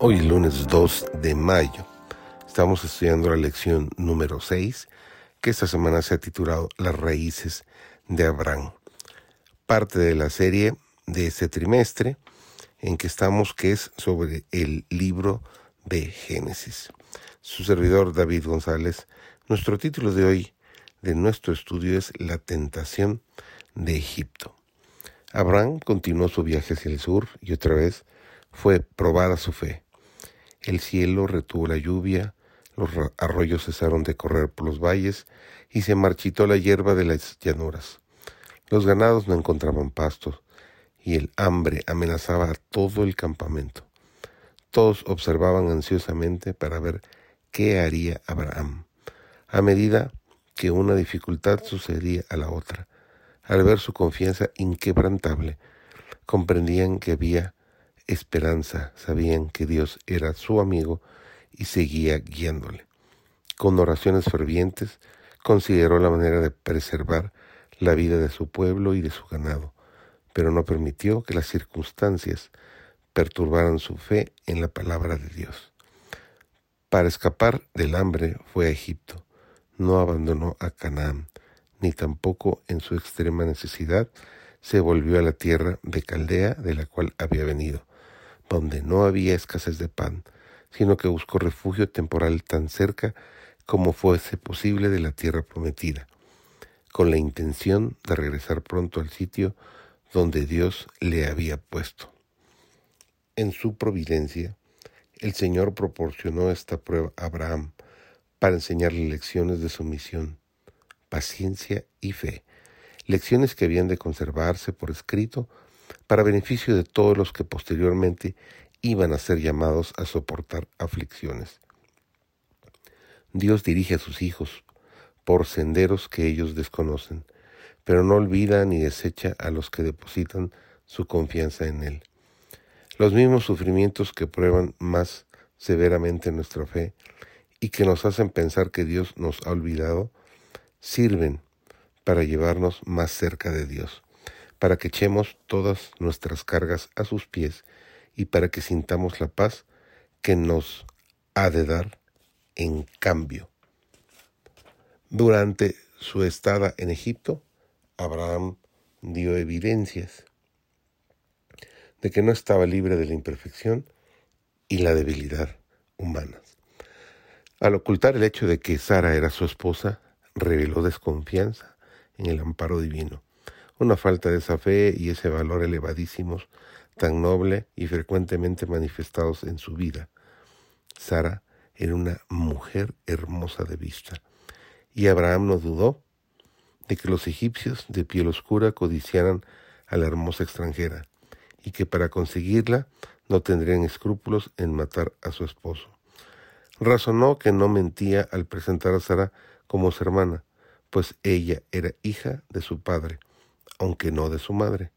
Hoy lunes 2 de mayo. Estamos estudiando la lección número 6, que esta semana se ha titulado Las raíces de Abraham. Parte de la serie de este trimestre en que estamos, que es sobre el libro de Génesis. Su servidor David González, nuestro título de hoy de nuestro estudio es La tentación de Egipto. Abraham continuó su viaje hacia el sur y otra vez fue probada su fe. El cielo retuvo la lluvia, los arroyos cesaron de correr por los valles y se marchitó la hierba de las llanuras. Los ganados no encontraban pastos y el hambre amenazaba a todo el campamento. Todos observaban ansiosamente para ver qué haría Abraham. A medida que una dificultad sucedía a la otra, al ver su confianza inquebrantable, comprendían que había esperanza, sabían que Dios era su amigo y seguía guiándole. Con oraciones fervientes, consideró la manera de preservar la vida de su pueblo y de su ganado, pero no permitió que las circunstancias perturbaran su fe en la palabra de Dios. Para escapar del hambre fue a Egipto, no abandonó a Canaán, ni tampoco en su extrema necesidad se volvió a la tierra de Caldea de la cual había venido donde no había escasez de pan, sino que buscó refugio temporal tan cerca como fuese posible de la tierra prometida, con la intención de regresar pronto al sitio donde Dios le había puesto. En su providencia, el Señor proporcionó esta prueba a Abraham para enseñarle lecciones de sumisión, paciencia y fe, lecciones que habían de conservarse por escrito para beneficio de todos los que posteriormente iban a ser llamados a soportar aflicciones. Dios dirige a sus hijos por senderos que ellos desconocen, pero no olvida ni desecha a los que depositan su confianza en Él. Los mismos sufrimientos que prueban más severamente nuestra fe y que nos hacen pensar que Dios nos ha olvidado, sirven para llevarnos más cerca de Dios para que echemos todas nuestras cargas a sus pies y para que sintamos la paz que nos ha de dar en cambio. Durante su estada en Egipto, Abraham dio evidencias de que no estaba libre de la imperfección y la debilidad humanas. Al ocultar el hecho de que Sara era su esposa, reveló desconfianza en el amparo divino una falta de esa fe y ese valor elevadísimos, tan noble y frecuentemente manifestados en su vida. Sara era una mujer hermosa de vista, y Abraham no dudó de que los egipcios de piel oscura codiciaran a la hermosa extranjera, y que para conseguirla no tendrían escrúpulos en matar a su esposo. Razonó que no mentía al presentar a Sara como su hermana, pues ella era hija de su padre, aunque no de su madre.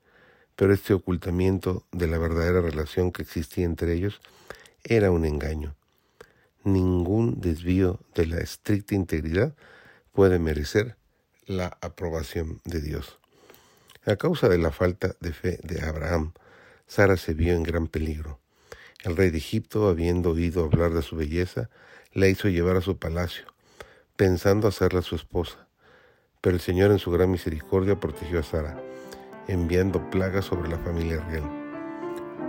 Pero este ocultamiento de la verdadera relación que existía entre ellos era un engaño. Ningún desvío de la estricta integridad puede merecer la aprobación de Dios. A causa de la falta de fe de Abraham, Sara se vio en gran peligro. El rey de Egipto, habiendo oído hablar de su belleza, la hizo llevar a su palacio, pensando hacerla su esposa. Pero el Señor en su gran misericordia protegió a Sara, enviando plagas sobre la familia real.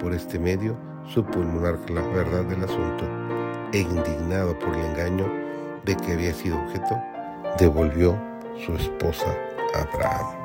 Por este medio supo el monarca la verdad del asunto e indignado por el engaño de que había sido objeto, devolvió su esposa a Abraham.